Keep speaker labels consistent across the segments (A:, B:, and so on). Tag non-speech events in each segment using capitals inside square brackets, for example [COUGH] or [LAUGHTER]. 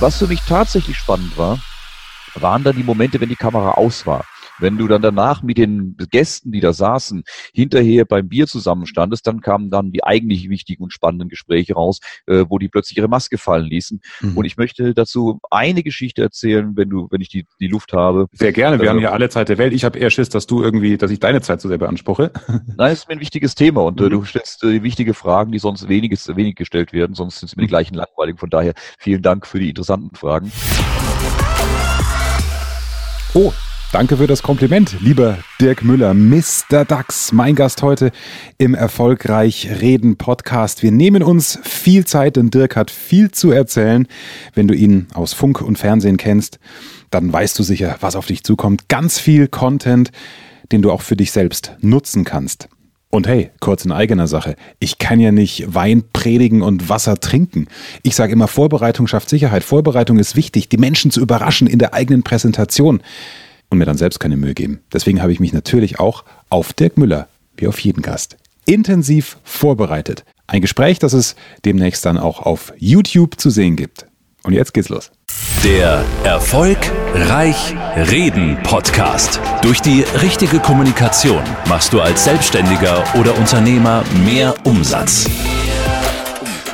A: Was für mich tatsächlich spannend war, waren dann die Momente, wenn die Kamera aus war. Wenn du dann danach mit den Gästen, die da saßen, hinterher beim Bier zusammenstandest, dann kamen dann die eigentlich wichtigen und spannenden Gespräche raus, äh, wo die plötzlich ihre Maske fallen ließen. Mhm. Und ich möchte dazu eine Geschichte erzählen, wenn du, wenn ich die, die Luft habe.
B: Sehr gerne. Wir äh, haben ja alle Zeit der Welt. Ich habe eher Schiss, dass du irgendwie, dass ich deine Zeit so sehr beanspruche. [LAUGHS]
A: Nein, es ist mir ein wichtiges Thema und äh, mhm. du stellst äh, wichtige Fragen, die sonst weniges, wenig gestellt werden, sonst sind es mir die gleichen langweiligen. Von daher vielen Dank für die interessanten Fragen.
B: Oh, Danke für das Kompliment, lieber Dirk Müller, Mr. Dax, mein Gast heute im Erfolgreich Reden Podcast. Wir nehmen uns viel Zeit, denn Dirk hat viel zu erzählen. Wenn du ihn aus Funk und Fernsehen kennst, dann weißt du sicher, was auf dich zukommt. Ganz viel Content, den du auch für dich selbst nutzen kannst. Und hey, kurz in eigener Sache. Ich kann ja nicht Wein predigen und Wasser trinken. Ich sage immer, Vorbereitung schafft Sicherheit. Vorbereitung ist wichtig, die Menschen zu überraschen in der eigenen Präsentation und mir dann selbst keine Mühe geben. Deswegen habe ich mich natürlich auch auf Dirk Müller, wie auf jeden Gast, intensiv vorbereitet. Ein Gespräch, das es demnächst dann auch auf YouTube zu sehen gibt. Und jetzt geht's los.
C: Der Erfolg Reich Reden Podcast. Durch die richtige Kommunikation machst du als Selbstständiger oder Unternehmer mehr Umsatz.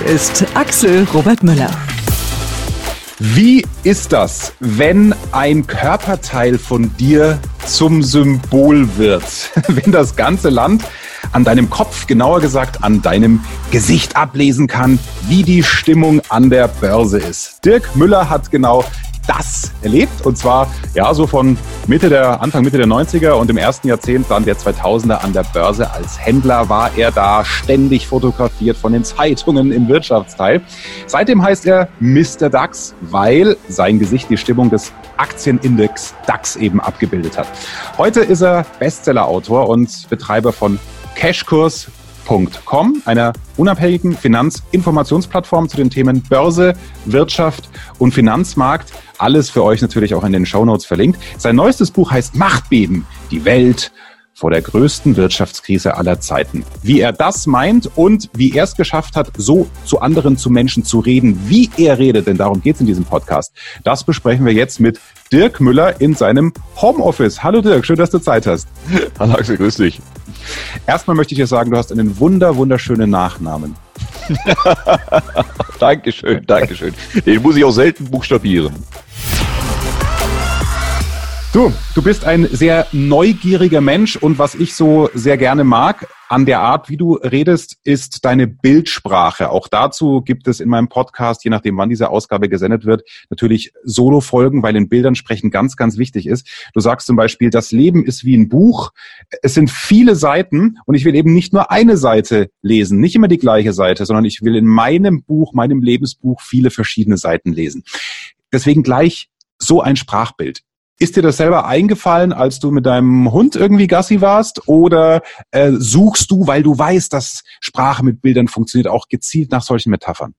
D: ist, Axel Robert Müller.
B: Wie ist das, wenn ein Körperteil von dir zum Symbol wird? [LAUGHS] wenn das ganze Land an deinem Kopf, genauer gesagt an deinem Gesicht ablesen kann, wie die Stimmung an der Börse ist. Dirk Müller hat genau das erlebt. Und zwar, ja, so von Mitte der, Anfang Mitte der 90er und im ersten Jahrzehnt dann der 2000er an der Börse als Händler war er da ständig fotografiert von den Zeitungen im Wirtschaftsteil. Seitdem heißt er Mr. DAX, weil sein Gesicht die Stimmung des Aktienindex DAX eben abgebildet hat. Heute ist er Bestsellerautor und Betreiber von Cashkurs Finanzmarkt.com, einer unabhängigen Finanzinformationsplattform zu den Themen Börse, Wirtschaft und Finanzmarkt. Alles für euch natürlich auch in den Shownotes verlinkt. Sein neuestes Buch heißt Machtbeben, die Welt vor der größten Wirtschaftskrise aller Zeiten. Wie er das meint und wie er es geschafft hat, so zu anderen, zu Menschen zu reden, wie er redet, denn darum geht es in diesem Podcast. Das besprechen wir jetzt mit Dirk Müller in seinem Homeoffice. Hallo Dirk, schön, dass du Zeit hast. [LAUGHS]
A: Hallo Axel, grüß dich.
B: Erstmal möchte ich dir sagen, du hast einen wunder, wunderschönen Nachnamen. [LAUGHS]
A: Dankeschön, Dankeschön. Den muss ich auch selten buchstabieren.
B: Du, du bist ein sehr neugieriger Mensch und was ich so sehr gerne mag an der Art, wie du redest, ist deine Bildsprache. Auch dazu gibt es in meinem Podcast, je nachdem wann diese Ausgabe gesendet wird, natürlich Solo-Folgen, weil in Bildern sprechen ganz, ganz wichtig ist. Du sagst zum Beispiel, das Leben ist wie ein Buch. Es sind viele Seiten und ich will eben nicht nur eine Seite lesen, nicht immer die gleiche Seite, sondern ich will in meinem Buch, meinem Lebensbuch viele verschiedene Seiten lesen. Deswegen gleich so ein Sprachbild. Ist dir das selber eingefallen, als du mit deinem Hund irgendwie Gassi warst? Oder äh, suchst du, weil du weißt, dass Sprache mit Bildern funktioniert, auch gezielt nach solchen Metaphern?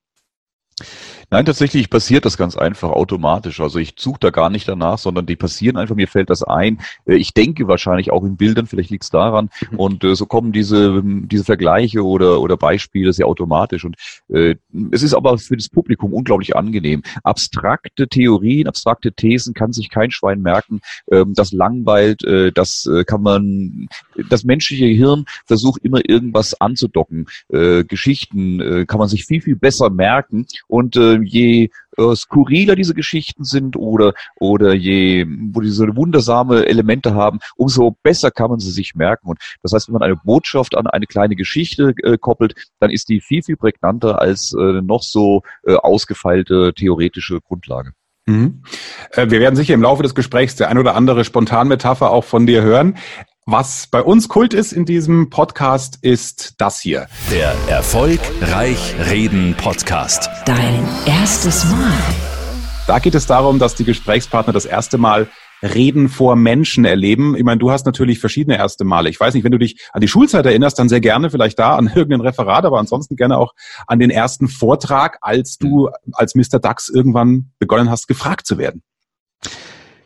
A: Nein, tatsächlich passiert das ganz einfach automatisch. Also ich suche da gar nicht danach, sondern die passieren einfach, mir fällt das ein. Äh, ich denke wahrscheinlich auch in Bildern, vielleicht liegt es daran. Mhm. Und äh, so kommen diese, diese Vergleiche oder, oder Beispiele sehr automatisch. Und äh, es ist aber für das Publikum unglaublich angenehm. Abstrakte Theorien, abstrakte Thesen kann sich kein Schwein merken. Ähm, das langweilt, äh, das äh, kann man, das menschliche Hirn versucht immer irgendwas anzudocken. Äh, Geschichten kann man sich viel, viel besser merken. Und je äh, skurriler diese Geschichten sind oder, oder je, wo diese wundersame Elemente haben, umso besser kann man sie sich merken. Und das heißt, wenn man eine Botschaft an eine kleine Geschichte äh, koppelt, dann ist die viel, viel prägnanter als äh, noch so äh, ausgefeilte theoretische Grundlage.
B: Mhm. Äh, wir werden sicher im Laufe des Gesprächs der ein oder andere Spontanmetapher auch von dir hören. Was bei uns Kult ist in diesem Podcast, ist das hier.
C: Der Erfolgreich Reden Podcast.
D: Dein erstes Mal.
B: Da geht es darum, dass die Gesprächspartner das erste Mal Reden vor Menschen erleben. Ich meine, du hast natürlich verschiedene erste Male. Ich weiß nicht, wenn du dich an die Schulzeit erinnerst, dann sehr gerne vielleicht da an [LAUGHS] irgendein Referat, aber ansonsten gerne auch an den ersten Vortrag, als du als Mr. Dax irgendwann begonnen hast, gefragt zu werden.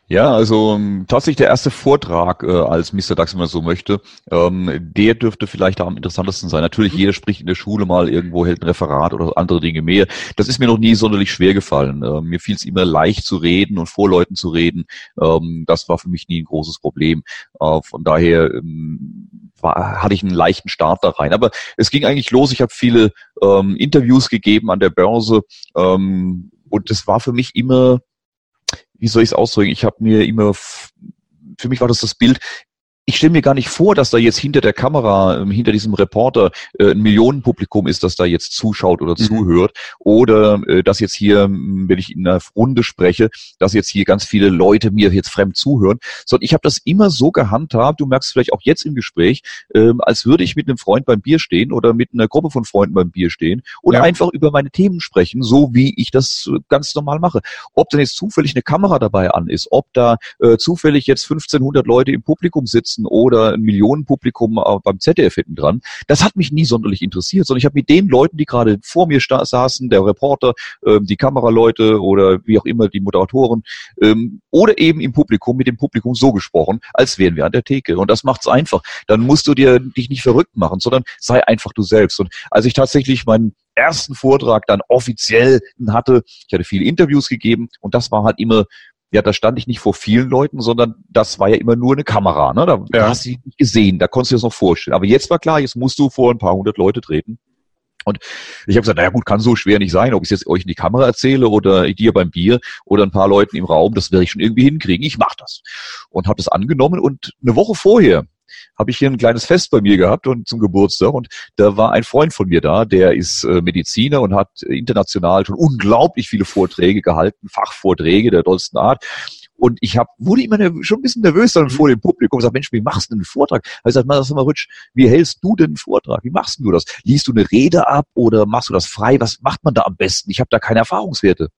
A: Ja, also ähm, tatsächlich der erste Vortrag äh, als Mr. Dax, wenn man so möchte, ähm, der dürfte vielleicht am interessantesten sein. Natürlich, mhm. jeder spricht in der Schule mal irgendwo, hält ein Referat oder andere Dinge mehr. Das ist mir noch nie sonderlich schwer gefallen. Ähm, mir fiel es immer leicht zu reden und vor Leuten zu reden. Ähm, das war für mich nie ein großes Problem. Äh, von daher ähm, war, hatte ich einen leichten Start da rein. Aber es ging eigentlich los. Ich habe viele ähm, Interviews gegeben an der Börse ähm, und das war für mich immer wie soll ich es ausdrücken? Ich habe mir immer, für mich war das das Bild, ich stelle mir gar nicht vor, dass da jetzt hinter der Kamera, ähm, hinter diesem Reporter äh, ein Millionenpublikum ist, das da jetzt zuschaut oder mhm. zuhört. Oder äh, dass jetzt hier, wenn ich in einer Runde spreche, dass jetzt hier ganz viele Leute mir jetzt fremd zuhören. Sondern ich habe das immer so gehandhabt, du merkst vielleicht auch jetzt im Gespräch, äh, als würde ich mit einem Freund beim Bier stehen oder mit einer Gruppe von Freunden beim Bier stehen und ja. einfach über meine Themen sprechen, so wie ich das ganz normal mache. Ob dann jetzt zufällig eine Kamera dabei an ist, ob da äh, zufällig jetzt 1500 Leute im Publikum sitzen, sitzen oder ein Millionenpublikum äh, beim ZDF hinten dran. Das hat mich nie sonderlich interessiert, sondern ich habe mit den Leuten, die gerade vor mir saßen, der Reporter, ähm, die Kameraleute oder wie auch immer die Moderatoren ähm, oder eben im Publikum mit dem Publikum so gesprochen, als wären wir an der Theke. Und das macht's einfach. Dann musst du dir dich nicht verrückt machen, sondern sei einfach du selbst. Und als ich tatsächlich meinen ersten Vortrag dann offiziell hatte, ich hatte viele Interviews gegeben und das war halt immer ja, da stand ich nicht vor vielen Leuten, sondern das war ja immer nur eine Kamera. Ne? Da ja. hast du dich nicht gesehen, da konntest du dir das noch vorstellen. Aber jetzt war klar, jetzt musst du vor ein paar hundert Leute treten. Und ich habe gesagt, naja gut, kann so schwer nicht sein, ob ich jetzt euch in die Kamera erzähle oder dir beim Bier oder ein paar Leuten im Raum, das werde ich schon irgendwie hinkriegen. Ich mache das. Und habe das angenommen und eine Woche vorher habe ich hier ein kleines Fest bei mir gehabt und zum Geburtstag und da war ein Freund von mir da, der ist äh, Mediziner und hat international schon unglaublich viele Vorträge gehalten, Fachvorträge der tollsten Art. Und ich hab, wurde immer schon ein bisschen nervös dann vor dem Publikum. Ich sag, Mensch, wie machst du denn einen Vortrag? Ich sag, sag mal, Rutsch, wie hältst du denn einen Vortrag? Wie machst du das? Liest du eine Rede ab oder machst du das frei? Was macht man da am besten? Ich habe da keine Erfahrungswerte.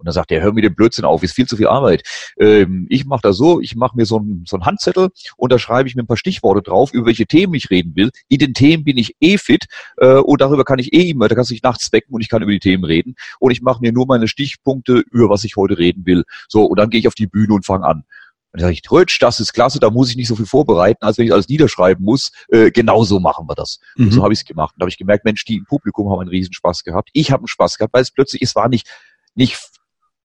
A: Und dann sagt er, hör mir den Blödsinn auf, ist viel zu viel Arbeit. Ähm, ich mache das so, ich mache mir so einen so Handzettel und da schreibe ich mir ein paar Stichworte drauf, über welche Themen ich reden will. In den Themen bin ich eh fit äh, und darüber kann ich eh immer, da kann ich nachts wecken und ich kann über die Themen reden. Und ich mache mir nur meine Stichpunkte, über was ich heute reden will. So, und dann gehe ich auf die Bühne und fange an. Und dann sage ich, Rötsch, das ist klasse, da muss ich nicht so viel vorbereiten, als wenn ich alles niederschreiben muss. Äh, genau so machen wir das. Mhm. Und so habe ich es gemacht. Und da habe ich gemerkt, Mensch, die im Publikum haben einen Riesenspaß gehabt. Ich habe einen Spaß gehabt, weil es plötzlich, es war nicht, nicht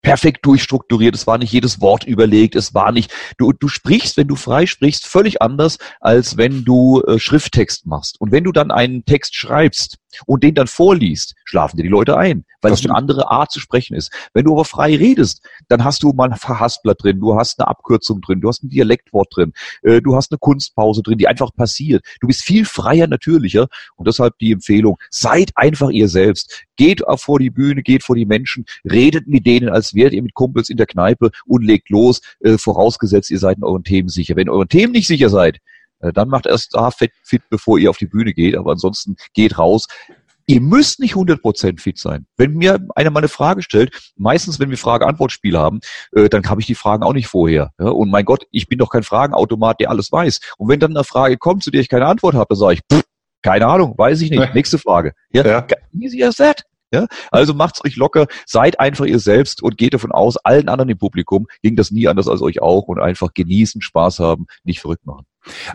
A: perfekt durchstrukturiert, es war nicht jedes Wort überlegt, es war nicht, du, du sprichst, wenn du frei sprichst, völlig anders, als wenn du äh, Schrifttext machst. Und wenn du dann einen Text schreibst, und den dann vorliest, schlafen dir die Leute ein, weil das es eine andere Art zu sprechen ist. Wenn du aber frei redest, dann hast du mal ein Verhaspler drin, du hast eine Abkürzung drin, du hast ein Dialektwort drin, äh, du hast eine Kunstpause drin, die einfach passiert. Du bist viel freier, natürlicher und deshalb die Empfehlung, seid einfach ihr selbst. Geht vor die Bühne, geht vor die Menschen, redet mit denen, als wärt ihr mit Kumpels in der Kneipe und legt los, äh, vorausgesetzt, ihr seid in euren Themen sicher. Wenn ihr euren Themen nicht sicher seid, dann macht erst da fit, fit, bevor ihr auf die Bühne geht, aber ansonsten geht raus. Ihr müsst nicht 100% fit sein. Wenn mir einer mal eine Frage stellt, meistens, wenn wir Frage-Antwort-Spiel haben, äh, dann habe ich die Fragen auch nicht vorher. Ja? Und mein Gott, ich bin doch kein Fragenautomat, der alles weiß. Und wenn dann eine Frage kommt, zu der ich keine Antwort habe, dann sage ich, pff, keine Ahnung, weiß ich nicht. Nächste Frage. Ja, ja. Easy as that. Ja? Also macht's euch locker, seid einfach ihr selbst und geht davon aus, allen anderen im Publikum ging das nie anders als euch auch und einfach genießen, Spaß haben, nicht verrückt machen.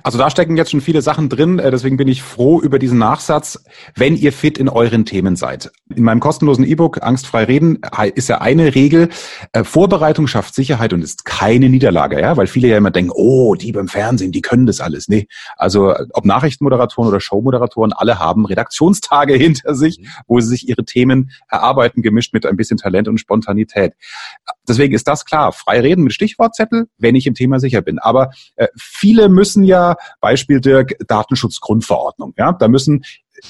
B: Also da stecken jetzt schon viele Sachen drin, äh, deswegen bin ich froh über diesen Nachsatz, wenn ihr fit in euren Themen seid. In meinem kostenlosen E-Book Angstfrei reden ist ja eine Regel, äh, Vorbereitung schafft Sicherheit und ist keine Niederlage, ja, weil viele ja immer denken, oh, die beim Fernsehen, die können das alles. Nee, also ob Nachrichtenmoderatoren oder Showmoderatoren, alle haben Redaktionstage [LAUGHS] hinter sich, wo sie sich ihre Themen erarbeiten, gemischt mit ein bisschen Talent und Spontanität. Deswegen ist das klar, frei reden mit Stichwortzettel, wenn ich im Thema sicher bin. Aber äh, viele müssen müssen ja, Beispiel Dirk, Datenschutzgrundverordnung. Ja, da müssen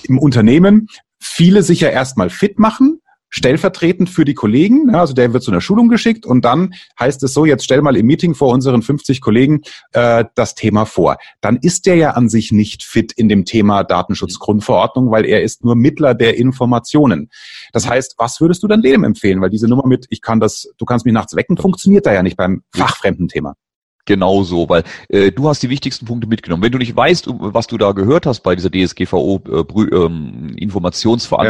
B: im Unternehmen viele sich ja erstmal fit machen, stellvertretend für die Kollegen. Ja, also der wird zu einer Schulung geschickt und dann heißt es so, jetzt stell mal im Meeting vor unseren 50 Kollegen äh, das Thema vor. Dann ist der ja an sich nicht fit in dem Thema Datenschutzgrundverordnung, weil er ist nur Mittler der Informationen. Das heißt, was würdest du dann dem empfehlen? Weil diese Nummer mit, ich kann das, du kannst mich nachts wecken, funktioniert da ja nicht beim fachfremden Thema
A: genau so, weil äh, du hast die wichtigsten Punkte mitgenommen. Wenn du nicht weißt, was du da gehört hast bei dieser DSGVO äh, ähm,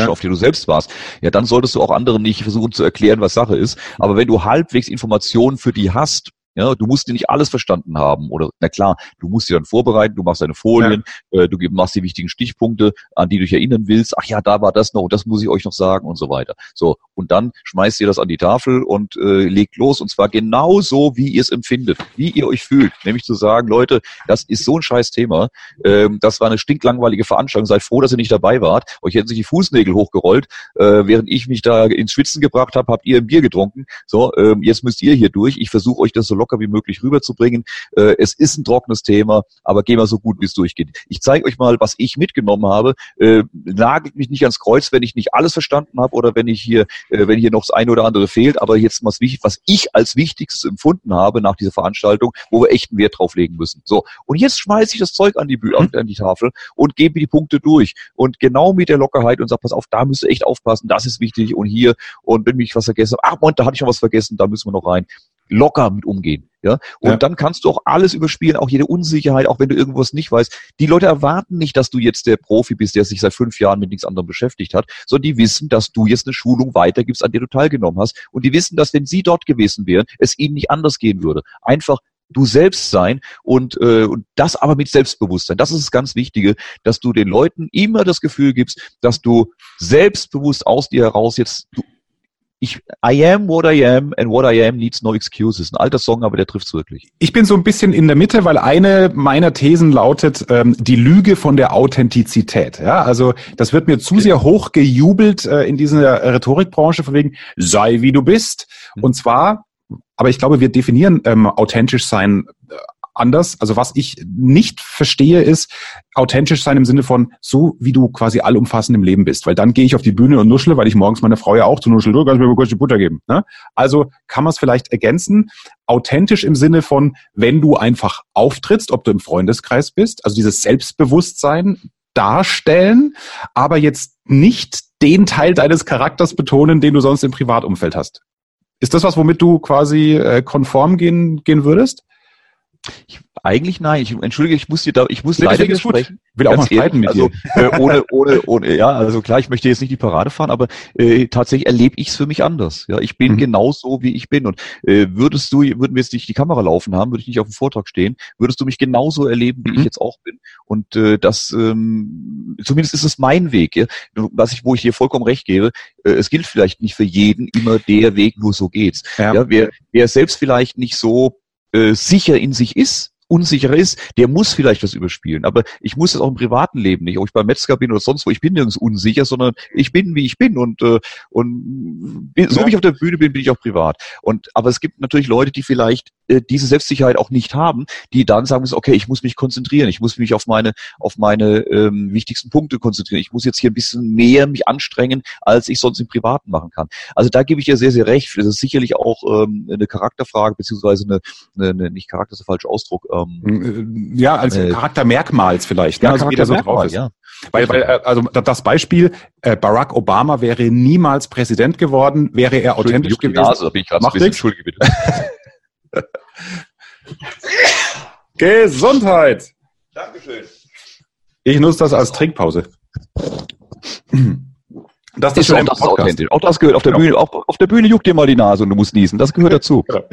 A: auf der du selbst warst, ja, dann solltest du auch anderen nicht versuchen zu erklären, was Sache ist. Aber wenn du halbwegs Informationen für die hast, ja, du musst dir nicht alles verstanden haben oder na klar, du musst dir dann vorbereiten, du machst deine Folien, ja. äh, du machst die wichtigen Stichpunkte, an die du dich erinnern willst. Ach ja, da war das noch, das muss ich euch noch sagen und so weiter. So und dann schmeißt ihr das an die Tafel und äh, legt los und zwar genau so, wie ihr es empfindet, wie ihr euch fühlt, nämlich zu sagen, Leute, das ist so ein scheiß Thema, ähm, das war eine stinklangweilige Veranstaltung, seid froh, dass ihr nicht dabei wart, euch hätten sich die Fußnägel hochgerollt, äh, während ich mich da ins Schwitzen gebracht habe, habt ihr ein Bier getrunken. So, ähm, jetzt müsst ihr hier durch. Ich versuche euch das so locker wie möglich rüberzubringen. Äh, es ist ein trockenes Thema, aber gehen wir so gut, wie es durchgeht. Ich zeige euch mal, was ich mitgenommen habe. Äh, nagelt mich nicht ans Kreuz, wenn ich nicht alles verstanden habe oder wenn ich hier, äh, wenn hier noch das eine oder andere fehlt. Aber jetzt was, was ich als Wichtigstes empfunden habe nach dieser Veranstaltung, wo wir echt einen Wert drauf legen müssen. So. Und jetzt schmeiße ich das Zeug an die, Bühne, an die Tafel und gebe die Punkte durch. Und genau mit der Lockerheit und sage, pass auf, da müsst ihr echt aufpassen, das ist wichtig und hier. Und wenn mich was vergessen ach Mann, da hatte ich noch was vergessen, da müssen wir noch rein locker mit umgehen. Ja, und ja. dann kannst du auch alles überspielen, auch jede Unsicherheit, auch wenn du irgendwas nicht weißt. Die Leute erwarten nicht, dass du jetzt der Profi bist, der sich seit fünf Jahren mit nichts anderem beschäftigt hat, sondern die wissen, dass du jetzt eine Schulung weitergibst, an der du teilgenommen hast. Und die wissen, dass wenn sie dort gewesen wären, es ihnen nicht anders gehen würde. Einfach du selbst sein und, äh, und das aber mit Selbstbewusstsein. Das ist das ganz Wichtige, dass du den Leuten immer das Gefühl gibst, dass du selbstbewusst aus dir heraus jetzt du ich, I am what I am and what I am needs no excuses. Ein alter Song, aber der trifft's wirklich.
B: Ich bin so ein bisschen in der Mitte, weil eine meiner Thesen lautet, ähm, die Lüge von der Authentizität. Ja, also das wird mir zu sehr hoch gejubelt äh, in dieser Rhetorikbranche von wegen, sei wie du bist. Mhm. Und zwar, aber ich glaube, wir definieren ähm, authentisch sein äh, anders. Also was ich nicht verstehe, ist authentisch sein im Sinne von so, wie du quasi allumfassend im Leben bist. Weil dann gehe ich auf die Bühne und nuschle, weil ich morgens meine Frau ja auch zu nuscheln, du kannst mir kurz die Butter geben. Ne? Also kann man es vielleicht ergänzen. Authentisch im Sinne von, wenn du einfach auftrittst, ob du im Freundeskreis bist, also dieses Selbstbewusstsein darstellen, aber jetzt nicht den Teil deines Charakters betonen, den du sonst im Privatumfeld hast. Ist das was, womit du quasi äh, konform gehen, gehen würdest?
A: Ich, eigentlich nein. Ich, entschuldige, ich muss dir da, ich muss nee, leider
B: widersprechen. Will auch mal streiten mit
A: also, dir. Äh, ohne, [LAUGHS] ohne, ohne, ja, also klar, ich möchte jetzt nicht die Parade fahren, aber äh, tatsächlich erlebe ich es für mich anders. Ja, ich bin mhm. genau so, wie ich bin. Und äh, würdest du, würden wir jetzt nicht die Kamera laufen haben, würde ich nicht auf dem Vortrag stehen, würdest du mich genauso erleben, wie mhm. ich jetzt auch bin. Und äh, das, ähm, zumindest ist es mein Weg. Ja? Was ich, wo ich dir vollkommen recht gebe, äh, es gilt vielleicht nicht für jeden immer der Weg, nur so geht's. Ja. ja wer, wer selbst vielleicht nicht so äh, sicher in sich ist, unsicherer ist, der muss vielleicht was überspielen. Aber ich muss das auch im privaten Leben nicht. Ob ich beim Metzger bin oder sonst wo, ich bin nirgends unsicher, sondern ich bin, wie ich bin. Und, äh, und so ja. wie ich auf der Bühne bin, bin ich auch privat. Und aber es gibt natürlich Leute, die vielleicht äh, diese Selbstsicherheit auch nicht haben, die dann sagen müssen, okay, ich muss mich konzentrieren, ich muss mich auf meine, auf meine ähm, wichtigsten Punkte konzentrieren. Ich muss jetzt hier ein bisschen mehr mich anstrengen, als ich sonst im Privaten machen kann. Also da gebe ich ja sehr, sehr recht. Das ist sicherlich auch ähm, eine Charakterfrage, beziehungsweise eine, eine, eine nicht Charakter ist der falsche Ausdruck, ähm,
B: ähm, ja, als äh, Charaktermerkmals vielleicht. Ne? Ja, also wie der so drauf ist. Ja. Weil, weil, äh, also das Beispiel, äh, Barack Obama wäre niemals Präsident geworden, wäre er authentisch gewesen. Nase, da bin ich gerade ein bisschen Entschuldige bitte. [LAUGHS] Gesundheit! Dankeschön. Ich nutze das als Trinkpause.
A: Das ist, schon auch das authentisch. Auch das gehört auf der genau. Bühne. Auch auf der Bühne juckt dir mal die Nase und du musst niesen. Das gehört dazu. Genau.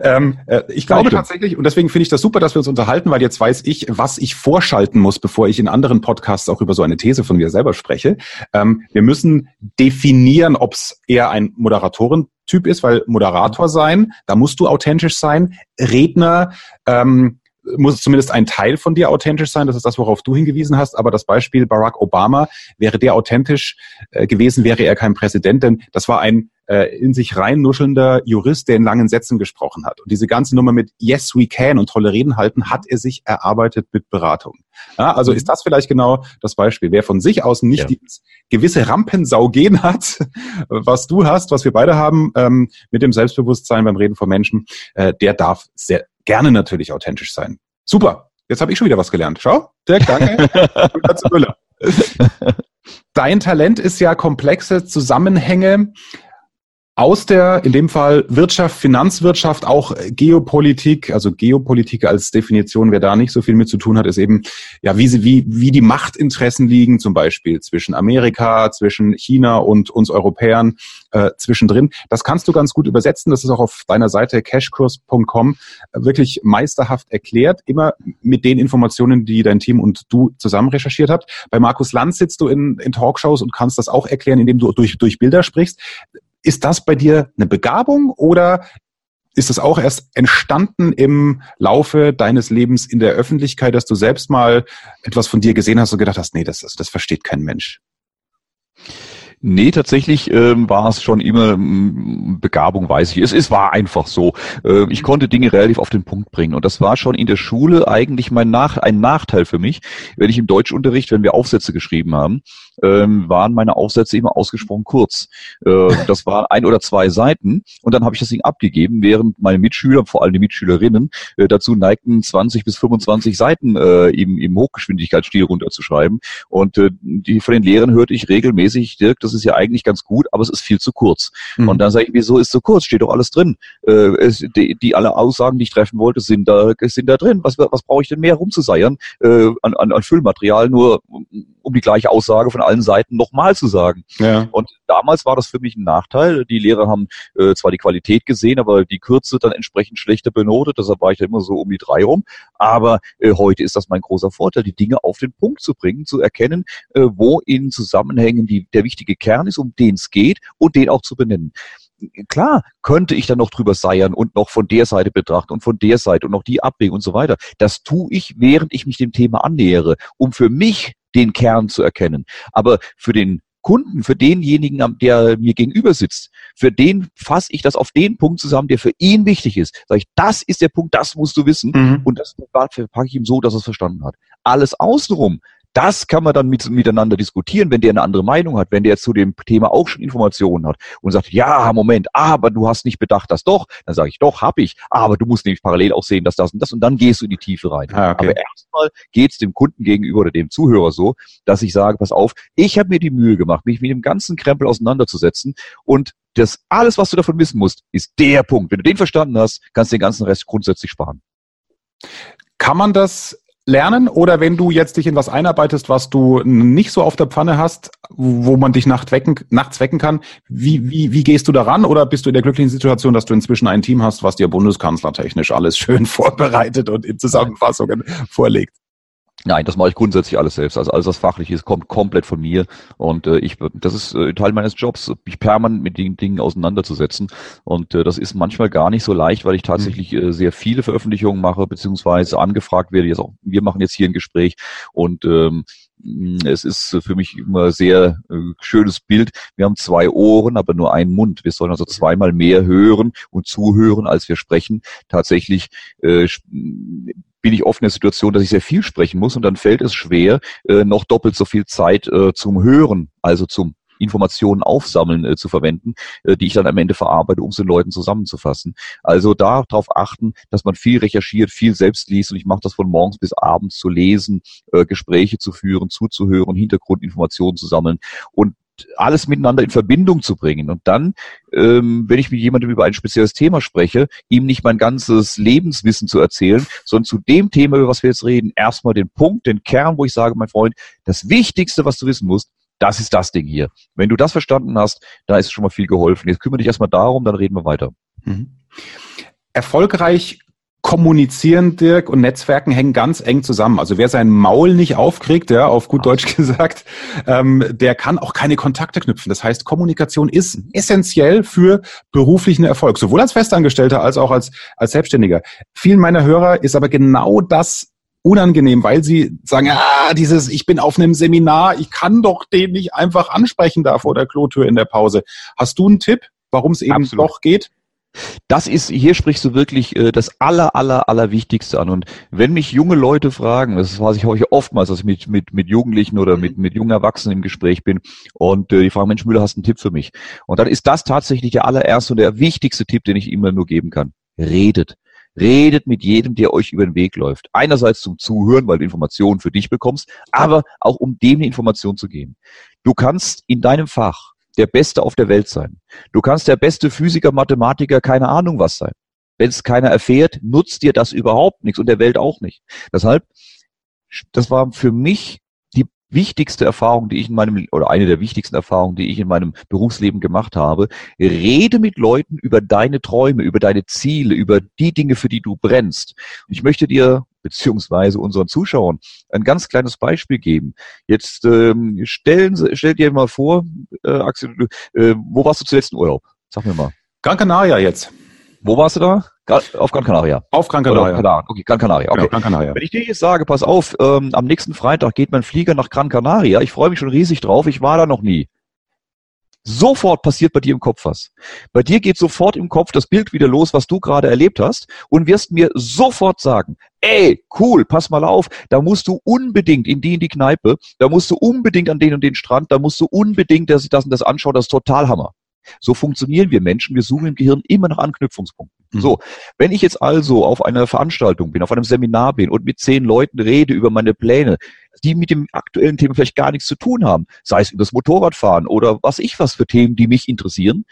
B: Ähm, äh, ich glaube tatsächlich, und deswegen finde ich das super, dass wir uns unterhalten, weil jetzt weiß ich, was ich vorschalten muss, bevor ich in anderen Podcasts auch über so eine These von mir selber spreche. Ähm, wir müssen definieren, ob es eher ein Moderatorentyp ist, weil Moderator sein, da musst du authentisch sein. Redner, ähm, muss zumindest ein Teil von dir authentisch sein. Das ist das, worauf du hingewiesen hast. Aber das Beispiel Barack Obama, wäre der authentisch äh, gewesen, wäre er kein Präsident, denn das war ein äh, in sich reinnuschelnder Jurist, der in langen Sätzen gesprochen hat. Und diese ganze Nummer mit Yes, we can und tolle Reden halten, hat er sich erarbeitet mit Beratung. Ja, also ist das vielleicht genau das Beispiel. Wer von sich aus nicht ja. dieses gewisse Rampensau-Gen hat, [LAUGHS] was du hast, was wir beide haben, ähm, mit dem Selbstbewusstsein beim Reden von Menschen, äh, der darf sehr gerne natürlich authentisch sein. Super. Jetzt habe ich schon wieder was gelernt. Schau, Dirk, danke. [LAUGHS] Müller. Dein Talent ist ja komplexe Zusammenhänge aus der, in dem Fall Wirtschaft, Finanzwirtschaft, auch Geopolitik, also Geopolitik als Definition, wer da nicht so viel mit zu tun hat, ist eben, ja, wie sie, wie, wie die Machtinteressen liegen, zum Beispiel zwischen Amerika, zwischen China und uns Europäern, äh, zwischendrin. Das kannst du ganz gut übersetzen. Das ist auch auf deiner Seite cashkurs.com wirklich meisterhaft erklärt. Immer mit den Informationen, die dein Team und du zusammen recherchiert habt. Bei Markus Lanz sitzt du in, in Talkshows und kannst das auch erklären, indem du durch, durch Bilder sprichst. Ist das bei dir eine Begabung oder ist das auch erst entstanden im Laufe deines Lebens in der Öffentlichkeit, dass du selbst mal etwas von dir gesehen hast und gedacht hast, nee, das, das versteht kein Mensch?
A: Nee, tatsächlich ähm, war es schon immer ähm, Begabung, weiß ich. Es, es war einfach so. Äh, ich konnte Dinge relativ auf den Punkt bringen. Und das war schon in der Schule eigentlich mein Nach ein Nachteil für mich. Wenn ich im Deutschunterricht, wenn wir Aufsätze geschrieben haben, ähm, waren meine Aufsätze immer ausgesprochen kurz. Äh, [LAUGHS] das waren ein oder zwei Seiten und dann habe ich das Ding abgegeben, während meine Mitschüler, vor allem die Mitschülerinnen, äh, dazu neigten, 20 bis 25 Seiten äh, im, im Hochgeschwindigkeitsstil runterzuschreiben. Und äh, die von den Lehrern hörte ich regelmäßig, Dirk, das ist ja eigentlich ganz gut, aber es ist viel zu kurz. Mhm. Und dann sage ich, wieso ist so kurz? Steht doch alles drin. Äh, es, die, die alle Aussagen, die ich treffen wollte, sind da, sind da drin. Was, was brauche ich denn mehr rumzuseiern äh, an, an, an Füllmaterial, nur um die gleiche Aussage von allen Seiten nochmal zu sagen. Ja. Und damals war das für mich ein Nachteil. Die Lehrer haben äh, zwar die Qualität gesehen, aber die Kürze dann entsprechend schlechter benotet. Deshalb war ich da immer so um die drei rum. Aber äh, heute ist das mein großer Vorteil, die Dinge auf den Punkt zu bringen, zu erkennen, äh, wo in Zusammenhängen die, der wichtige Kern ist, um den es geht und den auch zu benennen klar, könnte ich dann noch drüber seiern und noch von der Seite betrachten und von der Seite und noch die abwägen und so weiter. Das tue ich, während ich mich dem Thema annähere, um für mich den Kern zu erkennen. Aber für den Kunden, für denjenigen, der mir gegenüber sitzt, für den fasse ich das auf den Punkt zusammen, der für ihn wichtig ist. Sag ich, das ist der Punkt, das musst du wissen. Mhm. Und das verpacke ich ihm so, dass er es verstanden hat. Alles außenrum das kann man dann mit, miteinander diskutieren, wenn der eine andere Meinung hat, wenn der zu dem Thema auch schon Informationen hat und sagt, ja, Moment, aber du hast nicht bedacht, das doch. Dann sage ich, doch, hab ich. Aber du musst nämlich parallel auch sehen, dass das und das und dann gehst du in die Tiefe rein. Ah, okay. Aber erstmal geht es dem Kunden gegenüber oder dem Zuhörer so, dass ich sage, pass auf, ich habe mir die Mühe gemacht, mich mit dem ganzen Krempel auseinanderzusetzen und das alles, was du davon wissen musst, ist der Punkt. Wenn du den verstanden hast, kannst du den ganzen Rest grundsätzlich sparen.
B: Kann man das lernen oder wenn du jetzt dich in was einarbeitest, was du nicht so auf der Pfanne hast, wo man dich nachts wecken, nachts wecken kann, wie, wie, wie gehst du daran oder bist du in der glücklichen Situation, dass du inzwischen ein Team hast, was dir bundeskanzlertechnisch alles schön [LAUGHS] vorbereitet und in Zusammenfassungen vorlegt?
A: Nein, das mache ich grundsätzlich alles selbst. Also alles, was fachlich ist, kommt komplett von mir. Und äh, ich, das ist äh, Teil meines Jobs, mich permanent mit den Dingen auseinanderzusetzen. Und äh, das ist manchmal gar nicht so leicht, weil ich tatsächlich äh, sehr viele Veröffentlichungen mache, beziehungsweise angefragt werde. Jetzt auch, wir machen jetzt hier ein Gespräch und ähm, es ist für mich immer sehr äh, schönes Bild. Wir haben zwei Ohren, aber nur einen Mund. Wir sollen also zweimal mehr hören und zuhören, als wir sprechen. Tatsächlich äh, bin ich oft in der Situation, dass ich sehr viel sprechen muss und dann fällt es schwer, äh, noch doppelt so viel Zeit äh, zum Hören, also zum Informationen aufsammeln äh, zu verwenden, äh, die ich dann am Ende verarbeite, um es den Leuten zusammenzufassen. Also darauf achten, dass man viel recherchiert, viel selbst liest und ich mache das von morgens bis abends zu lesen, äh, Gespräche zu führen, zuzuhören, Hintergrundinformationen zu sammeln und alles miteinander in Verbindung zu bringen. Und dann, ähm, wenn ich mit jemandem über ein spezielles Thema spreche, ihm nicht mein ganzes Lebenswissen zu erzählen, sondern zu dem Thema, über was wir jetzt reden, erstmal den Punkt, den Kern, wo ich sage, mein Freund, das Wichtigste, was du wissen musst, das ist das Ding hier. Wenn du das verstanden hast, da ist schon mal viel geholfen. Jetzt kümmere dich erstmal darum, dann reden wir weiter. Mhm.
B: Erfolgreich Kommunizieren, Dirk, und Netzwerken hängen ganz eng zusammen. Also wer sein Maul nicht aufkriegt, ja, auf gut Deutsch [LAUGHS] gesagt, ähm, der kann auch keine Kontakte knüpfen. Das heißt, Kommunikation ist essentiell für beruflichen Erfolg, sowohl als Festangestellter als auch als, als Selbstständiger. Vielen meiner Hörer ist aber genau das unangenehm, weil sie sagen, ah, dieses, ich bin auf einem Seminar, ich kann doch den nicht einfach ansprechen da vor der Klotür in der Pause. Hast du einen Tipp, warum es eben
A: Absolut.
B: doch geht?
A: Das ist, hier sprichst du wirklich äh, das aller, aller, aller Wichtigste an. Und wenn mich junge Leute fragen, das weiß ich heute oftmals, dass ich mit, mit, mit Jugendlichen oder mit, mit jungen Erwachsenen im Gespräch bin und äh, die fragen, Mensch Müller, hast du einen Tipp für mich? Und dann ist das tatsächlich der allererste und der wichtigste Tipp, den ich immer nur geben kann. Redet. Redet mit jedem, der euch über den Weg läuft. Einerseits zum Zuhören, weil du Informationen für dich bekommst, aber auch um dem eine Information zu geben. Du kannst in deinem Fach der Beste auf der Welt sein. Du kannst der beste Physiker, Mathematiker, keine Ahnung was sein. Wenn es keiner erfährt, nutzt dir das überhaupt nichts und der Welt auch nicht. Deshalb, das war für mich die wichtigste Erfahrung, die ich in meinem, oder eine der wichtigsten Erfahrungen, die ich in meinem Berufsleben gemacht habe. Rede mit Leuten über deine Träume, über deine Ziele, über die Dinge, für die du brennst. Und ich möchte dir beziehungsweise unseren Zuschauern ein ganz kleines Beispiel geben. Jetzt ähm, stellen, stell dir mal vor, äh, Axel, äh, wo warst du zuletzt im Urlaub? Sag mir mal.
B: Gran Canaria jetzt.
A: Wo warst du da? Auf Gran Canaria.
B: Auf Gran Canaria.
A: Oder, okay, Gran Canaria. Okay.
B: Genau, Gran Canaria.
A: Wenn ich dir jetzt sage, pass auf, ähm, am nächsten Freitag geht mein Flieger nach Gran Canaria. Ich freue mich schon riesig drauf. Ich war da noch nie. Sofort passiert bei dir im Kopf was. Bei dir geht sofort im Kopf das Bild wieder los, was du gerade erlebt hast und wirst mir sofort sagen, ey, cool, pass mal auf, da musst du unbedingt in die in die Kneipe, da musst du unbedingt an den und den Strand, da musst du unbedingt das, das und das anschauen, das ist total Hammer. So funktionieren wir Menschen. Wir suchen im Gehirn immer nach Anknüpfungspunkten. Mhm. So, wenn ich jetzt also auf einer Veranstaltung bin, auf einem Seminar bin und mit zehn Leuten rede über meine Pläne, die mit dem aktuellen Thema vielleicht gar nichts zu tun haben, sei es über das Motorradfahren oder was ich was für Themen, die mich interessieren,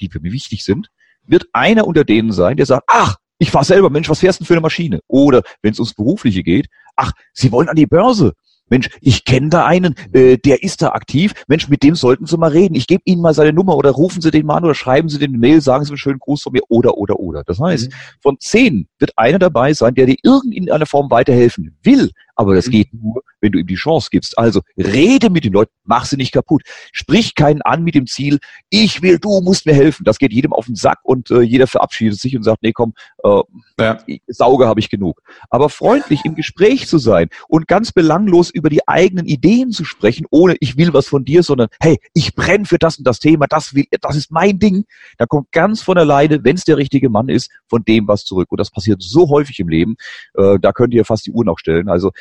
A: die für mich wichtig sind, wird einer unter denen sein, der sagt, ach, ich fahr selber, Mensch, was fährst du denn für eine Maschine? Oder wenn es ums Berufliche geht, ach, Sie wollen an die Börse. Mensch, ich kenne da einen, äh, der ist da aktiv. Mensch, mit dem sollten Sie mal reden. Ich gebe Ihnen mal seine Nummer oder rufen Sie den mal an oder schreiben Sie den Mail, sagen Sie einen schönen Gruß von mir oder, oder, oder. Das heißt, mhm. von zehn wird einer dabei sein, der dir in einer Form weiterhelfen will. Aber das mhm. geht nur, wenn du ihm die Chance gibst. Also rede mit den Leuten, mach sie nicht kaputt. Sprich keinen an mit dem Ziel, ich will, du musst mir helfen. Das geht jedem auf den Sack und äh, jeder verabschiedet sich und sagt, nee, komm, äh, ja. Sauge habe ich genug. Aber freundlich im Gespräch zu sein und ganz belanglos über die eigenen Ideen zu sprechen, ohne ich will was von dir, sondern hey, ich brenne für das und das Thema, das will, das ist mein Ding. Da kommt ganz von alleine, wenn es der richtige Mann ist, von dem was zurück. Und das passiert so häufig im Leben. Äh, da könnt ihr fast die Uhr noch stellen. Also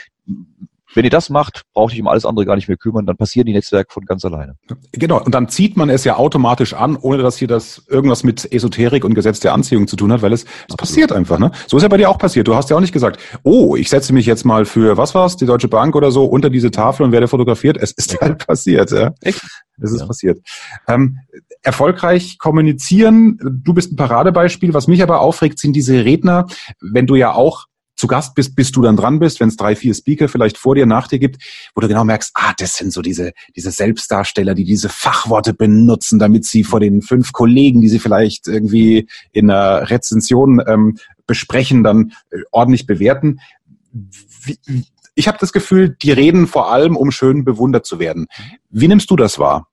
A: wenn ihr das macht, braucht ihr um alles andere gar nicht mehr kümmern, dann passieren die Netzwerke von ganz alleine.
B: Genau, und dann zieht man es ja automatisch an, ohne dass hier das irgendwas mit Esoterik und Gesetz der Anziehung zu tun hat, weil es, es passiert einfach. Ne? So ist ja bei dir auch passiert. Du hast ja auch nicht gesagt, oh, ich setze mich jetzt mal für, was war's, die Deutsche Bank oder so, unter diese Tafel und werde fotografiert. Es ist halt passiert. Ja? Echt? Es ist ja. passiert. Ähm, erfolgreich kommunizieren, du bist ein Paradebeispiel. Was mich aber aufregt, sind diese Redner, wenn du ja auch zu Gast bist, bis du dann dran bist, wenn es drei, vier Speaker vielleicht vor dir, nach dir gibt, wo du genau merkst, ah, das sind so diese, diese Selbstdarsteller, die diese Fachworte benutzen, damit sie vor den fünf Kollegen, die sie vielleicht irgendwie in einer Rezension ähm, besprechen, dann äh, ordentlich bewerten. Wie, ich habe das Gefühl, die reden vor allem, um schön bewundert zu werden. Wie nimmst du das wahr?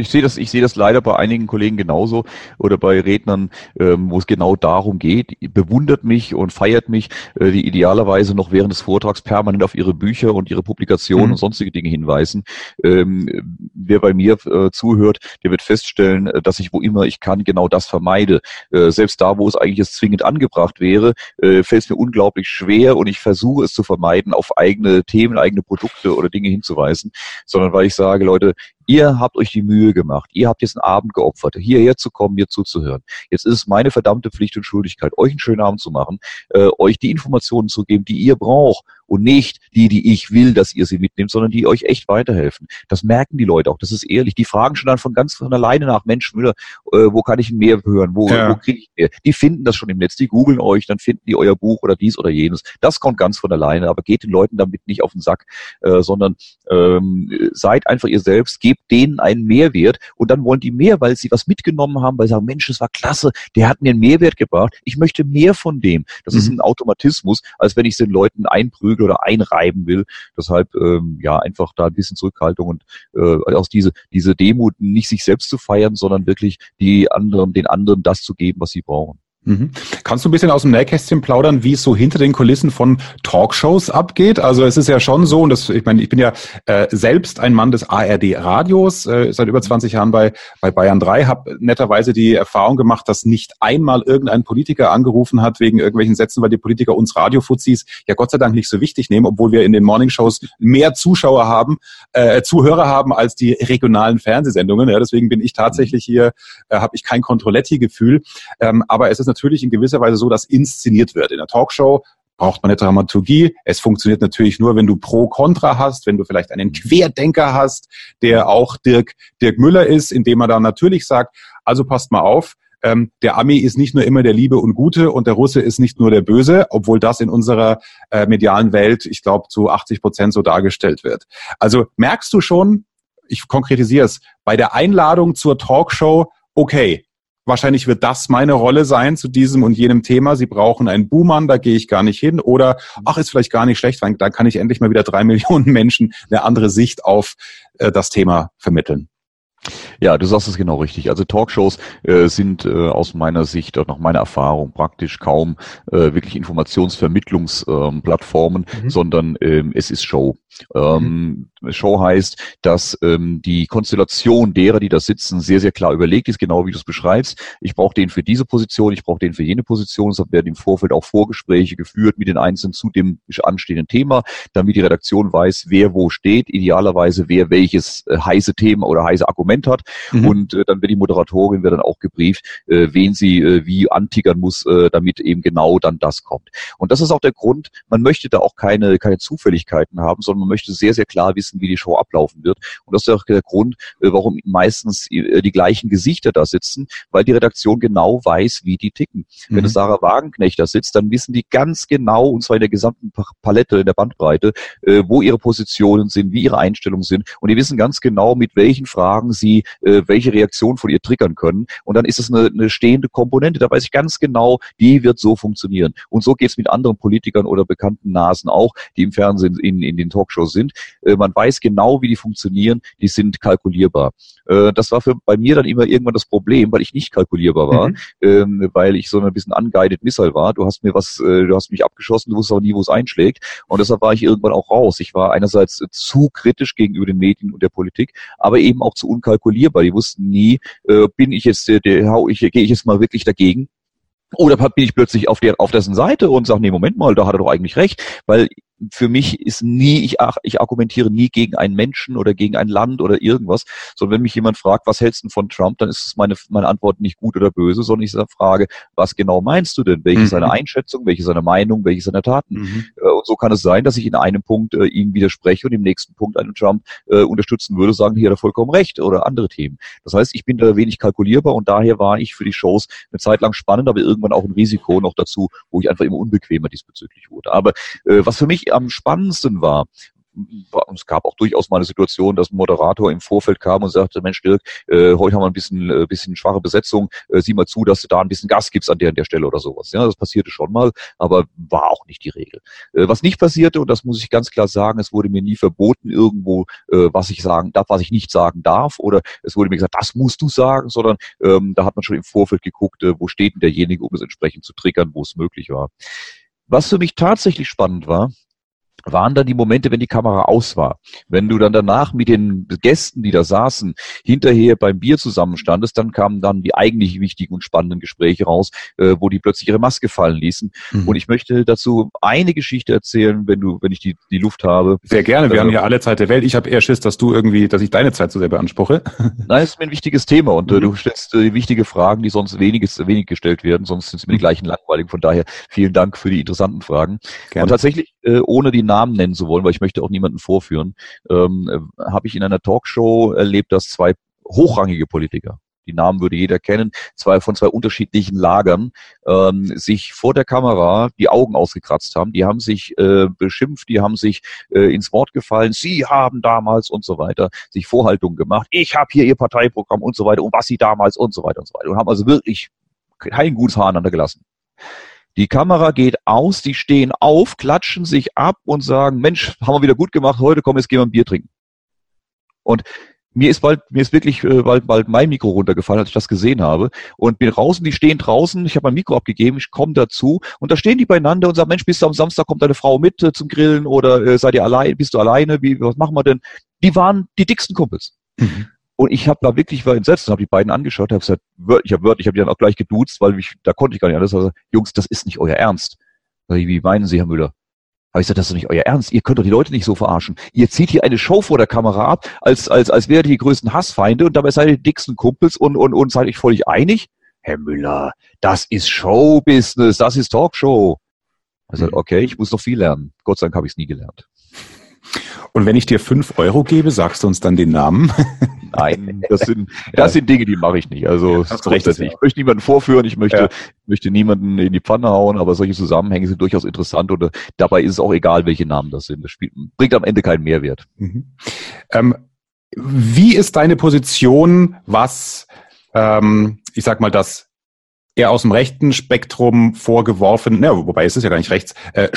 A: Ich sehe das, ich sehe das leider bei einigen Kollegen genauso oder bei Rednern, ähm, wo es genau darum geht. Bewundert mich und feiert mich, äh, die idealerweise noch während des Vortrags permanent auf ihre Bücher und ihre Publikationen mhm. und sonstige Dinge hinweisen. Ähm, wer bei mir äh, zuhört, der wird feststellen, äh, dass ich wo immer ich kann genau das vermeide. Äh, selbst da, wo es eigentlich jetzt zwingend angebracht wäre, äh, fällt es mir unglaublich schwer und ich versuche es zu vermeiden, auf eigene Themen, eigene Produkte oder Dinge hinzuweisen, sondern weil ich sage, Leute, Ihr habt euch die Mühe gemacht. Ihr habt jetzt einen Abend geopfert, hierher zu kommen, mir zuzuhören. Jetzt ist es meine verdammte Pflicht und Schuldigkeit, euch einen schönen Abend zu machen, äh, euch die Informationen zu geben, die ihr braucht, und nicht die, die ich will, dass ihr sie mitnehmt, sondern die euch echt weiterhelfen. Das merken die Leute auch. Das ist ehrlich. Die fragen schon dann von ganz von alleine nach, Mensch, Müller, äh, wo kann ich mehr hören? Wo, ja. wo kriege ich mehr? Die finden das schon im Netz. Die googeln euch, dann finden die euer Buch oder dies oder jenes. Das kommt ganz von alleine. Aber geht den Leuten damit nicht auf den Sack, äh, sondern ähm, seid einfach ihr selbst, gebt denen einen Mehrwert und dann wollen die mehr, weil sie was mitgenommen haben, weil sie sagen, Mensch, das war klasse, der hat mir einen Mehrwert gebracht. Ich möchte mehr von dem. Das mhm. ist ein Automatismus, als wenn ich es den Leuten einprüge will oder einreiben will. Deshalb ähm, ja einfach da ein bisschen Zurückhaltung und äh, aus diese diese Demut nicht sich selbst zu feiern, sondern wirklich die anderen den anderen das zu geben, was sie brauchen.
B: Mhm. Kannst du ein bisschen aus dem Nähkästchen plaudern, wie es so hinter den Kulissen von Talkshows abgeht? Also es ist ja schon so, und das, ich meine, ich bin ja äh, selbst ein Mann des ARD-Radios, äh, seit über 20 Jahren bei, bei Bayern 3, habe netterweise die Erfahrung gemacht, dass nicht einmal irgendein Politiker angerufen hat wegen irgendwelchen Sätzen, weil die Politiker uns Radiofuzis ja Gott sei Dank nicht so wichtig nehmen, obwohl wir in den Morningshows mehr Zuschauer haben, äh, Zuhörer haben als die regionalen Fernsehsendungen. Ja, deswegen bin ich tatsächlich hier, äh, habe ich kein Kontrolletti-Gefühl. Ähm, aber es ist natürlich in gewisser Weise so, dass inszeniert wird. In der Talkshow braucht man eine Dramaturgie. Es funktioniert natürlich nur, wenn du Pro-Contra hast, wenn du vielleicht einen Querdenker hast, der auch Dirk, Dirk Müller ist, indem er dann natürlich sagt, also passt mal auf, ähm, der Ami ist nicht nur immer der Liebe und Gute und der Russe ist nicht nur der Böse, obwohl das in unserer äh, medialen Welt, ich glaube, zu 80 Prozent so dargestellt wird. Also merkst du schon, ich konkretisiere es, bei der Einladung zur Talkshow, okay, wahrscheinlich wird das meine Rolle sein zu diesem und jenem Thema. Sie brauchen einen Buhmann, da gehe ich gar nicht hin. Oder, ach, ist vielleicht gar nicht schlecht, weil da kann ich endlich mal wieder drei [LAUGHS] Millionen Menschen eine andere Sicht auf äh, das Thema vermitteln.
A: Ja, du sagst es genau richtig. Also Talkshows äh, sind äh, aus meiner Sicht und nach meiner Erfahrung praktisch kaum äh, wirklich Informationsvermittlungsplattformen, ähm, mhm. sondern ähm, es ist Show. Ähm, mhm. Show heißt, dass ähm, die Konstellation derer, die da sitzen, sehr, sehr klar überlegt ist, genau wie du es beschreibst. Ich brauche den für diese Position, ich brauche den für jene Position. Es werden im Vorfeld auch Vorgespräche geführt mit den Einzelnen zu dem anstehenden Thema, damit die Redaktion weiß, wer wo steht, idealerweise wer welches äh, heiße Thema oder heiße Argument hat. Mhm. Und äh, dann wird die Moderatorin wird dann auch gebrieft, äh, wen sie äh, wie antigern muss, äh, damit eben genau dann das kommt. Und das ist auch der Grund, man möchte da auch keine, keine Zufälligkeiten haben, sondern man möchte sehr, sehr klar wissen, wie die Show ablaufen wird. Und das ist auch der Grund, äh, warum meistens äh, die gleichen Gesichter da sitzen, weil die Redaktion genau weiß, wie die ticken. Mhm. Wenn es Sarah Wagenknecht da sitzt, dann wissen die ganz genau, und zwar in der gesamten Palette, in der Bandbreite, äh, wo ihre Positionen sind, wie ihre Einstellungen sind. Und die wissen ganz genau, mit welchen Fragen sie welche Reaktion von ihr triggern können. Und dann ist es eine, eine stehende Komponente. Da weiß ich ganz genau, die wird so funktionieren. Und so geht es mit anderen Politikern oder bekannten Nasen auch, die im Fernsehen in, in den Talkshows sind. Man weiß genau, wie die funktionieren, die sind kalkulierbar. Äh, das war für bei mir dann immer irgendwann das Problem, weil ich nicht kalkulierbar war, mhm. ähm, weil ich so ein bisschen unguided Missile war. Du hast mir was, äh, du hast mich abgeschossen, du wusstest auch nie, wo es einschlägt. Und deshalb war ich irgendwann auch raus. Ich war einerseits zu kritisch gegenüber den Medien und der Politik, aber eben auch zu unkalkulierbar. Die wussten nie, äh, bin ich jetzt, der, der, ich, gehe ich jetzt mal wirklich dagegen oder bin ich plötzlich auf, der, auf dessen Seite und sage, nee, Moment mal, da hat er doch eigentlich recht, weil für mich ist nie, ich, ich argumentiere nie gegen einen Menschen oder gegen ein Land oder irgendwas, sondern wenn mich jemand fragt, was hältst du von Trump, dann ist meine, meine Antwort nicht gut oder böse, sondern ich frage, was genau meinst du denn? Welche mhm. seine Einschätzung, welche seine Meinung, welche seine Taten? Mhm. Äh, und so kann es sein, dass ich in einem Punkt äh, ihm widerspreche und im nächsten Punkt einen Trump äh, unterstützen würde, sagen, hier hat er vollkommen recht oder andere Themen. Das heißt, ich bin da wenig kalkulierbar und daher war ich für die Shows eine Zeit lang spannend, aber irgendwann auch ein Risiko noch dazu, wo ich einfach immer unbequemer diesbezüglich wurde. Aber äh, was für mich am spannendsten war, es gab auch durchaus mal eine Situation, dass ein Moderator im Vorfeld kam und sagte, Mensch Dirk, äh, heute haben wir ein bisschen, äh, bisschen schwache Besetzung, äh, sieh mal zu, dass du da ein bisschen Gas gibst an der, an der Stelle oder sowas. Ja, das passierte schon mal, aber war auch nicht die Regel. Äh, was nicht passierte, und das muss ich ganz klar sagen, es wurde mir nie verboten irgendwo, äh, was ich sagen darf, was ich nicht sagen darf, oder es wurde mir gesagt, das musst du sagen, sondern ähm, da hat man schon im Vorfeld geguckt, äh, wo steht denn derjenige, um es entsprechend zu triggern, wo es möglich war. Was für mich tatsächlich spannend war, waren dann die Momente, wenn die Kamera aus war. Wenn du dann danach mit den Gästen, die da saßen, hinterher beim Bier zusammenstandest, dann kamen dann die eigentlich wichtigen und spannenden Gespräche raus, äh, wo die plötzlich ihre Maske fallen ließen. Mhm. Und ich möchte dazu eine Geschichte erzählen, wenn du, wenn ich die, die Luft habe.
B: Sehr gerne. Wir äh, haben ja alle Zeit der Welt. Ich habe eher Schiss, dass du irgendwie, dass ich deine Zeit so sehr beanspruche. [LAUGHS]
A: Nein, es ist mir ein wichtiges Thema und äh, mhm. du stellst äh, wichtige Fragen, die sonst weniges, wenig gestellt werden, sonst sind es mir die mhm. gleichen langweiligen. Von daher vielen Dank für die interessanten Fragen. Gerne. Und tatsächlich, äh, ohne die Namen nennen zu wollen, weil ich möchte auch niemanden vorführen, ähm, äh, habe ich in einer Talkshow erlebt, dass zwei hochrangige Politiker, die Namen würde jeder kennen, zwei von zwei unterschiedlichen Lagern, ähm, sich vor der Kamera die Augen ausgekratzt haben. Die haben sich äh, beschimpft, die haben sich äh, ins Wort gefallen. Sie haben damals und so weiter sich Vorhaltungen gemacht. Ich habe hier ihr Parteiprogramm und so weiter und was sie damals und so weiter und so weiter und haben also wirklich kein gutes Haar aneinander gelassen. Die Kamera geht aus, die stehen auf, klatschen sich ab und sagen, Mensch, haben wir wieder gut gemacht, heute komm, jetzt gehen wir ein Bier trinken. Und mir ist bald, mir ist wirklich äh, bald, bald mein Mikro runtergefallen, als ich das gesehen habe. Und bin draußen, die stehen draußen, ich habe mein Mikro abgegeben, ich komme dazu und da stehen die beieinander und sagen, Mensch, bist du am Samstag, kommt deine Frau mit äh, zum Grillen oder äh, seid ihr allein, bist du alleine, wie, was machen wir denn? Die waren die dicksten Kumpels. Mhm. Und ich habe da wirklich war entsetzt und habe die beiden angeschaut, habe gesagt, ich habe wörtlich, ich habe die dann auch gleich geduzt, weil ich, da konnte ich gar nicht anders. Also, Jungs, das ist nicht euer Ernst. Wie meinen Sie, Herr Müller? Habe ich gesagt, das ist doch nicht euer Ernst. Ihr könnt doch die Leute nicht so verarschen. Ihr zieht hier eine Show vor der Kamera ab, als, als, als wäre die größten Hassfeinde und dabei seid ihr die dicksten Kumpels und, und, und seid euch völlig einig. Herr Müller, das ist Showbusiness, das ist Talkshow. Also, okay, ich muss noch viel lernen. Gott sei Dank habe ich es nie gelernt.
B: Und wenn ich dir fünf Euro gebe, sagst du uns dann den Namen? [LAUGHS]
A: Nein, [LAUGHS] das sind, das sind Dinge, die mache ich nicht. Also das recht, das ich möchte niemanden vorführen, ich möchte, ja. möchte niemanden in die Pfanne hauen, aber solche Zusammenhänge sind durchaus interessant und äh, dabei ist es auch egal, welche Namen das sind. Das spielt, bringt am Ende keinen Mehrwert. Mhm.
B: Ähm, wie ist deine Position, was ähm, ich sag mal, das eher aus dem rechten Spektrum vorgeworfen, ja, wobei es ist ja gar nicht rechts, äh,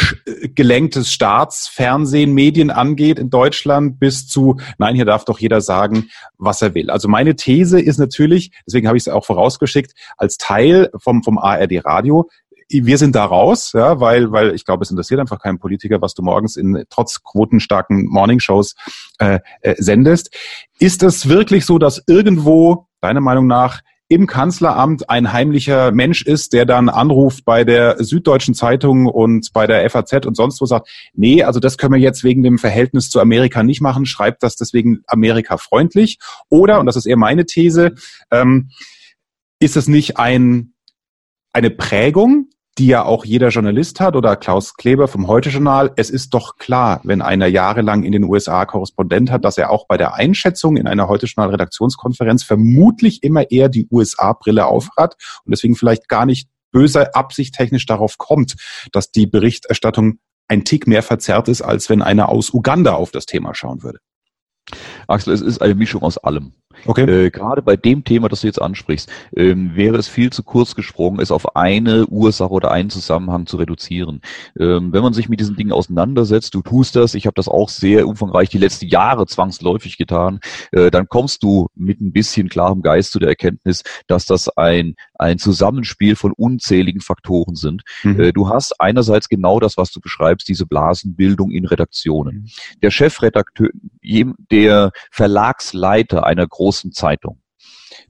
B: gelenktes Staatsfernsehen, Medien angeht in Deutschland bis zu, nein, hier darf doch jeder sagen, was er will. Also meine These ist natürlich, deswegen habe ich es auch vorausgeschickt, als Teil vom, vom ARD Radio, wir sind da raus, ja, weil, weil ich glaube, es interessiert einfach keinen Politiker, was du morgens in trotz quotenstarken Morningshows äh, äh, sendest. Ist es wirklich so, dass irgendwo, deiner Meinung nach, im Kanzleramt ein heimlicher Mensch ist, der dann anruft bei der Süddeutschen Zeitung und bei der FAZ und sonst wo sagt, nee, also das können wir jetzt wegen dem Verhältnis zu Amerika nicht machen, schreibt das deswegen Amerika freundlich. Oder, und das ist eher meine These, ähm, ist es nicht ein, eine Prägung die ja auch jeder Journalist hat oder Klaus Kleber vom Heute-Journal. Es ist doch klar, wenn einer jahrelang in den USA Korrespondent hat, dass er auch bei der Einschätzung in einer Heute-Journal-Redaktionskonferenz vermutlich immer eher die USA-Brille aufhat und deswegen vielleicht gar nicht böse Absicht technisch darauf kommt, dass die Berichterstattung ein Tick mehr verzerrt ist, als wenn einer aus Uganda auf das Thema schauen würde.
A: Axel, es ist eine Mischung aus allem. Okay. Äh, gerade bei dem Thema, das du jetzt ansprichst, ähm, wäre es viel zu kurz gesprungen, es auf eine Ursache oder einen Zusammenhang zu reduzieren. Ähm, wenn man sich mit diesen Dingen auseinandersetzt, du tust das, ich habe das auch sehr umfangreich die letzten Jahre zwangsläufig getan, äh, dann kommst du mit ein bisschen klarem Geist zu der Erkenntnis, dass das ein, ein Zusammenspiel von unzähligen Faktoren sind. Mhm. Äh, du hast einerseits genau das, was du beschreibst, diese Blasenbildung in Redaktionen. Mhm. Der Chefredakteur, der Verlagsleiter einer großen Zeitung.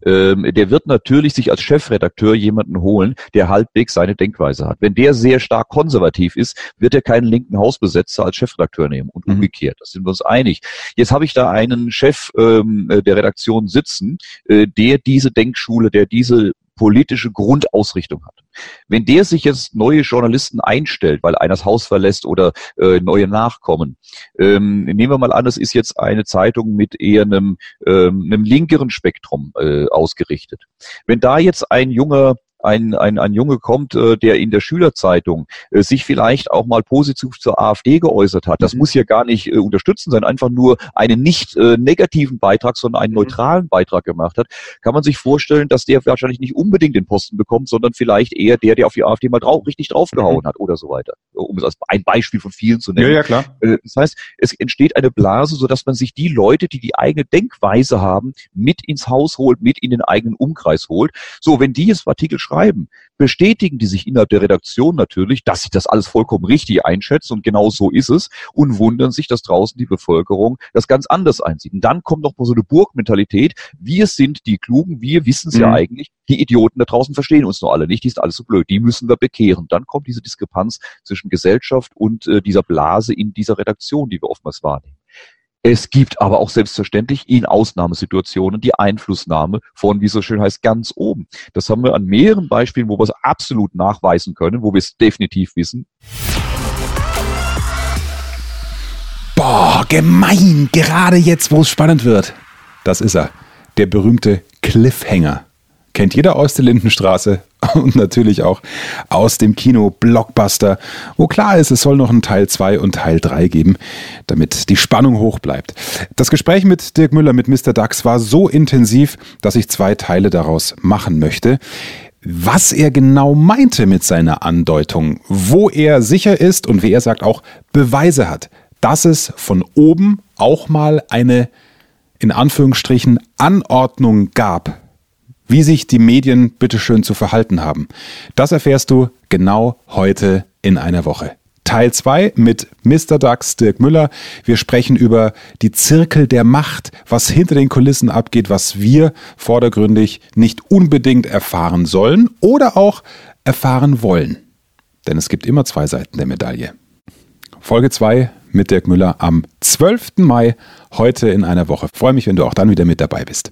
A: Ähm, der wird natürlich sich als Chefredakteur jemanden holen, der halbwegs seine Denkweise hat. Wenn der sehr stark konservativ ist, wird er keinen linken Hausbesetzer als Chefredakteur nehmen und mhm. umgekehrt. Das sind wir uns einig. Jetzt habe ich da einen Chef ähm, der Redaktion sitzen, äh, der diese Denkschule, der diese politische Grundausrichtung hat. Wenn der sich jetzt neue Journalisten einstellt, weil einer das Haus verlässt oder äh, neue nachkommen, ähm, nehmen wir mal an, das ist jetzt eine Zeitung mit eher einem, ähm, einem linkeren Spektrum äh, ausgerichtet. Wenn da jetzt ein junger ein, ein, ein Junge kommt, äh, der in der Schülerzeitung äh, sich vielleicht auch mal positiv zur AfD geäußert hat. Das mhm. muss ja gar nicht äh, unterstützen sein, einfach nur einen nicht äh, negativen Beitrag, sondern einen mhm. neutralen Beitrag gemacht hat, kann man sich vorstellen, dass der wahrscheinlich nicht unbedingt den Posten bekommt, sondern vielleicht eher der, der auf die AfD mal drauf, richtig draufgehauen mhm. hat oder so weiter. Um es als ein Beispiel von vielen zu nennen.
B: Ja, ja, klar.
A: Äh, das heißt, es entsteht eine Blase, sodass man sich die Leute, die die eigene Denkweise haben, mit ins Haus holt, mit in den eigenen Umkreis holt. So, wenn die jetzt Artikel schreiben, schreiben, bestätigen die sich innerhalb der Redaktion natürlich, dass ich das alles vollkommen richtig einschätze und genau so ist es und wundern sich, dass draußen die Bevölkerung das ganz anders einsieht. Und dann kommt noch mal so eine Burgmentalität. Wir sind die Klugen, wir wissen es mhm. ja eigentlich. Die Idioten da draußen verstehen uns nur alle nicht, die sind alles so blöd, die müssen wir bekehren. Dann kommt diese Diskrepanz zwischen Gesellschaft und äh, dieser Blase in dieser Redaktion, die wir oftmals wahrnehmen. Es gibt aber auch selbstverständlich in Ausnahmesituationen die Einflussnahme von, wie so schön heißt, ganz oben. Das haben wir an mehreren Beispielen, wo wir es absolut nachweisen können, wo wir es definitiv wissen.
B: Boah, gemein, gerade jetzt, wo es spannend wird. Das ist er, der berühmte Cliffhanger kennt jeder aus der Lindenstraße [LAUGHS] und natürlich auch aus dem Kino Blockbuster, wo klar ist, es soll noch einen Teil 2 und Teil 3 geben, damit die Spannung hoch bleibt. Das Gespräch mit Dirk Müller mit Mr. Dax war so intensiv, dass ich zwei Teile daraus machen möchte. Was er genau meinte mit seiner Andeutung, wo er sicher ist und wie er sagt auch Beweise hat, dass es von oben auch mal eine in Anführungsstrichen Anordnung gab, wie sich die Medien bitteschön zu verhalten haben. Das erfährst du genau heute in einer Woche. Teil 2 mit Mr. Dax Dirk Müller. Wir sprechen über die Zirkel der Macht, was hinter den Kulissen abgeht, was wir vordergründig nicht unbedingt erfahren sollen oder auch erfahren wollen. Denn es gibt immer zwei Seiten der Medaille. Folge 2 mit Dirk Müller am 12. Mai, heute in einer Woche. freue mich, wenn du auch dann wieder mit dabei bist.